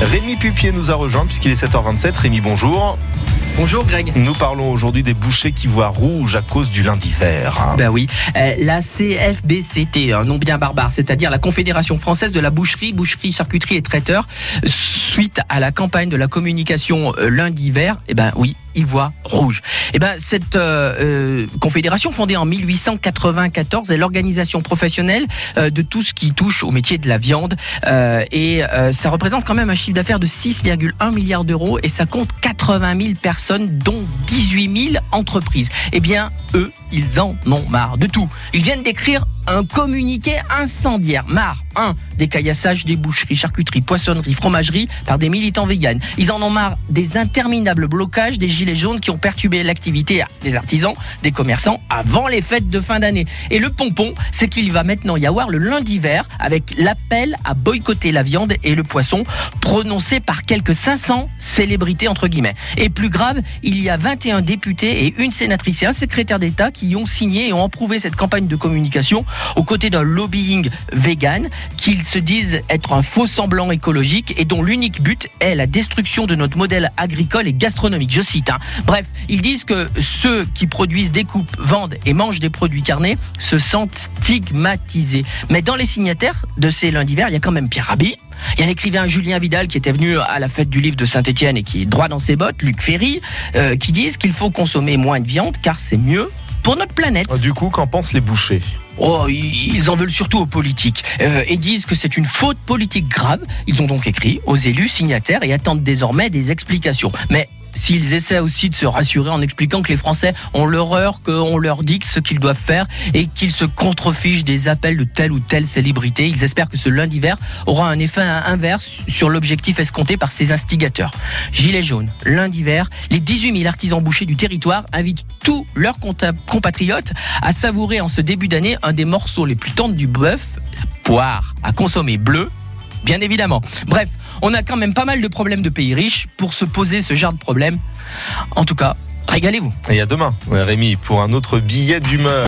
Rémi Pupier nous a rejoint puisqu'il est 7h27. Rémi, bonjour. Bonjour Greg. Nous parlons aujourd'hui des bouchers qui voient rouge à cause du lundi vert. Ben oui, euh, la CFBCT, un nom bien barbare, c'est-à-dire la Confédération française de la boucherie, boucherie, charcuterie et traiteur, suite à la campagne de la communication euh, lundi vert, eh ben oui, ils voient rouge. Eh ben cette euh, euh, confédération fondée en 1894 est l'organisation professionnelle de tout ce qui touche au métier de la viande euh, et euh, ça représente quand même un chiffre d'affaires de 6,1 milliards d'euros et ça compte 80 000 personnes dont 18 000 entreprises. Eh bien eux, ils en ont marre de tout. Ils viennent d'écrire un communiqué incendiaire. Marre, 1. Des caillassages des boucheries, charcuteries, poissonneries, fromageries par des militants véganes. Ils en ont marre des interminables blocages des gilets jaunes qui ont perturbé l'activité des artisans, des commerçants avant les fêtes de fin d'année. Et le pompon, c'est qu'il va maintenant y avoir le lundi vert avec l'appel à boycotter la viande et le poisson prononcé par quelques 500 célébrités entre guillemets. Et plus grave, il y a 21 députés et une sénatrice et un secrétaire d'État qui ont signé et ont approuvé cette campagne de communication aux côtés d'un lobbying vegan qu'ils se disent être un faux semblant écologique et dont l'unique but est la destruction de notre modèle agricole et gastronomique. Je cite. hein. Bref, ils disent que ceux qui produisent, découpent, vendent et mangent des produits carnés se sentent stigmatisés. Mais dans les signataires de ces lundis verts, il y a quand même Pierre Rabhi, il y a l'écrivain Julien Vidal qui était venu à la fête du livre de Saint-Etienne et qui est droit dans ses bottes, Luc Ferry, euh, qui disent qu'il faut consommer moins de viande car c'est mieux pour notre planète. Du coup, qu'en pensent les bouchers? Oh, ils en veulent surtout aux politiques euh, et disent que c'est une faute politique grave. Ils ont donc écrit aux élus signataires et attendent désormais des explications. Mais s'ils essaient aussi de se rassurer en expliquant que les Français ont l'horreur qu'on leur dicte ce qu'ils doivent faire et qu'ils se contrefichent des appels de telle ou telle célébrité, ils espèrent que ce lundi vert aura un effet inverse sur l'objectif escompté par ces instigateurs. Gilets jaunes, lundi vert, les 18 000 artisans bouchers du territoire invitent tous leurs compatriotes à savourer en ce début d'année un des morceaux les plus tendres du bœuf, poire à consommer bleue, bien évidemment. Bref, on a quand même pas mal de problèmes de pays riches pour se poser ce genre de problème. En tout cas, régalez-vous. Et à demain, Rémi, pour un autre billet d'humeur.